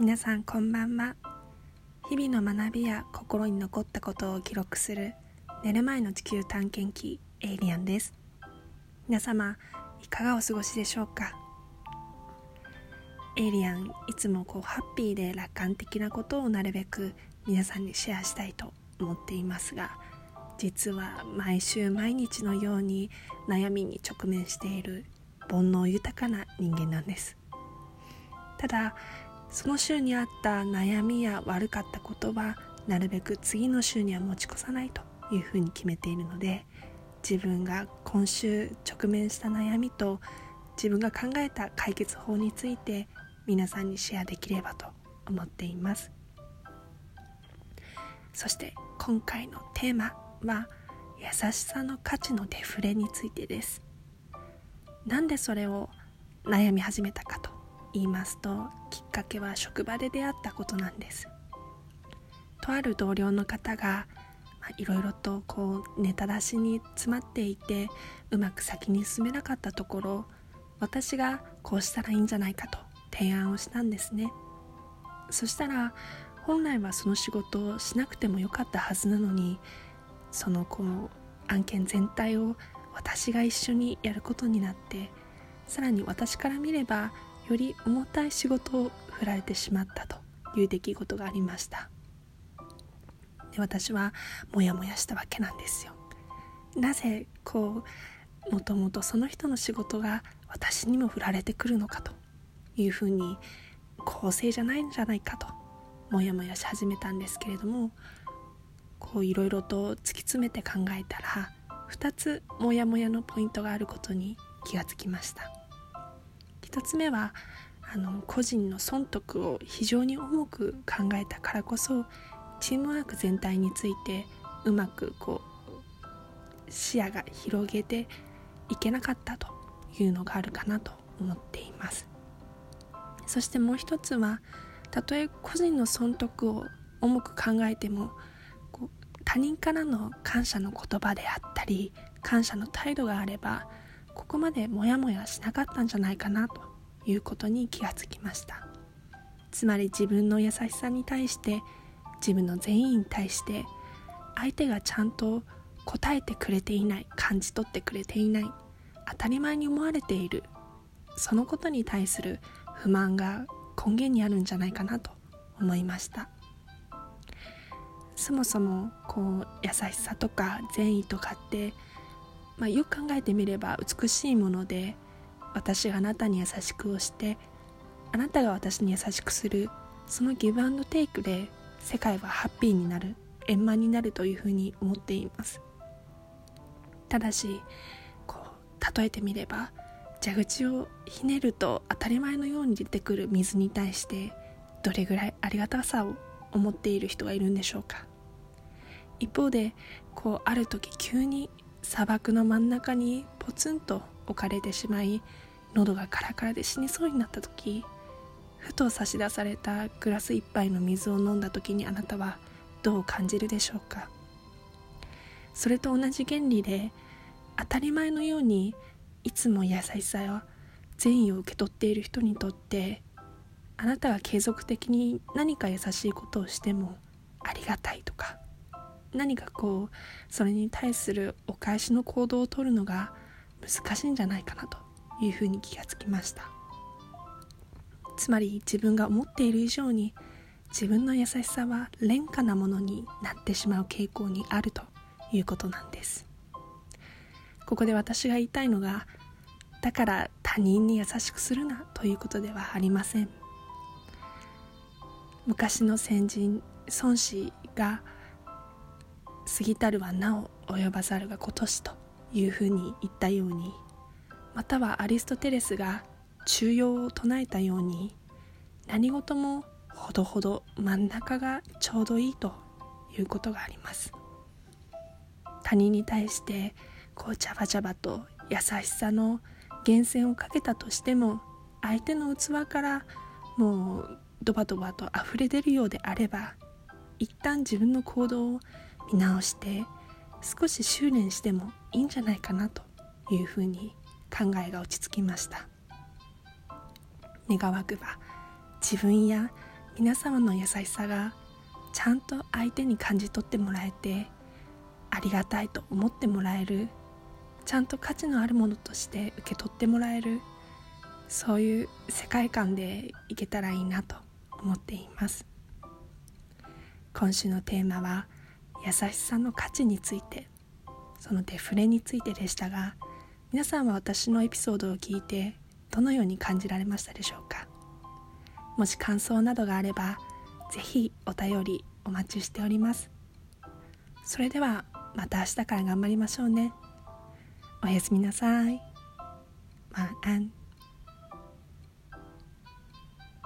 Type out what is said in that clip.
皆さんこんばんは。日々の学びや心に残ったことを記録する寝る前の地球探検機エイリアンです。皆様いかがお過ごしでしょうか？エイリアンいつもこうハッピーで楽観的なことをなるべく皆さんにシェアしたいと思っていますが実は毎週毎日のように悩みに直面している煩悩豊かな人間なんです。ただその週にあった悩みや悪かったことはなるべく次の週には持ち越さないというふうに決めているので自分が今週直面した悩みと自分が考えた解決法について皆さんにシェアできればと思っています。そして今回のテーマは優しさの価値のデフレについてです。なんでそれを悩み始めたかと言いますときっかけは職場で出会ったことなんです。とある同僚の方がいろいろとこうネタ出しに詰まっていてうまく先に進めなかったところ私がこうしたらいいんじゃないかと提案をしたんですね。そしたら本来はその仕事をしなくてもよかったはずなのにそのこう案件全体を私が一緒にやることになってさらに私から見ればより重たい仕事を振られてしまったという出来事がありました。で私はモヤモヤしたわけなんですよ。なぜこうもともとその人の仕事が私にも振られてくるのかというふうに公正じゃないんじゃないかとモヤモヤし始めたんですけれどもこういろいろと突き詰めて考えたら2つモヤモヤのポイントがあることに気がつきました。1つ目はあの個人の損得を非常に重く考えたからこそチームワーク全体についてうまくこう視野が広げていけなかったというのがあるかなと思っています。そしてもう一つはたとえ個人の損得を重く考えても他人からの感謝の言葉であったり感謝の態度があればここまでモヤモヤしなかったんじゃないかなということに気がつきました。つまり自分の優しさに対して自分の善意に対して相手がちゃんと答えてくれていない感じ取ってくれていない当たり前に思われているそのことに対する不満が根源にあるんじゃないかなと思いました。そもそもこう優しさとか善意とかって、まあ、よく考えてみれば美しいもので私があなたに優しくをしてあなたが私に優しくするそのギブアンドテイクで世界はハッピーになる円満になるというふうに思っています。ただしこう例えてみれば蛇口をひねると当たり前のように出てくる水に対してどれぐらいありがたさを思っている人がいるんでしょうか。一方でこうある時急に砂漠の真ん中にポツンと置かれてしまい喉がカラカラで死にそうになった時ふと差し出されたグラス一杯の水を飲んだ時にあなたはどう感じるでしょうか？それと同じ原理で当たり前のようにいつも優しさや善意を受け取っている人にとってあなたが継続的に何か優しいことをしてもありがたいとか何かこうそれに対するお返しの行動をとるのが難しいんじゃないかなというふうに気がつきました。つまり自分が思っている以上に自分の優しさは廉価なものになってしまう傾向にあるということなんです。ここで私が言いたいのがだから他人に優しくするなということではありません。昔の先人孫子が過ぎたるはなお及ばざるが今年というふうに言ったようにまたはアリストテレスが中庸を唱えたように何事もほどほど真ん中がちょうどいいということがあります。他人に対してこうジャバジャバと優しさの源泉をかけたとしても相手の器からもうドバドバと溢れ出るようであれば一旦自分の行動を見直して少し修練してもいいんじゃないかなというふうに考えが落ち着きました。願わくば自分や皆様の優しさがちゃんと相手に感じ取ってもらえてありがたいと思ってもらえるちゃんと価値のあるものとして受け取ってもらえるそういう世界観でいけたらいいなと思っています。今週のテーマは優しさの価値についてそのデフレについてでしたが皆さんは私のエピソードを聞いてどのように感じられましたでしょうか？もし感想などがあればぜひお便りお待ちしております。それではまた明日から頑張りましょうね。おやすみなさい。晚安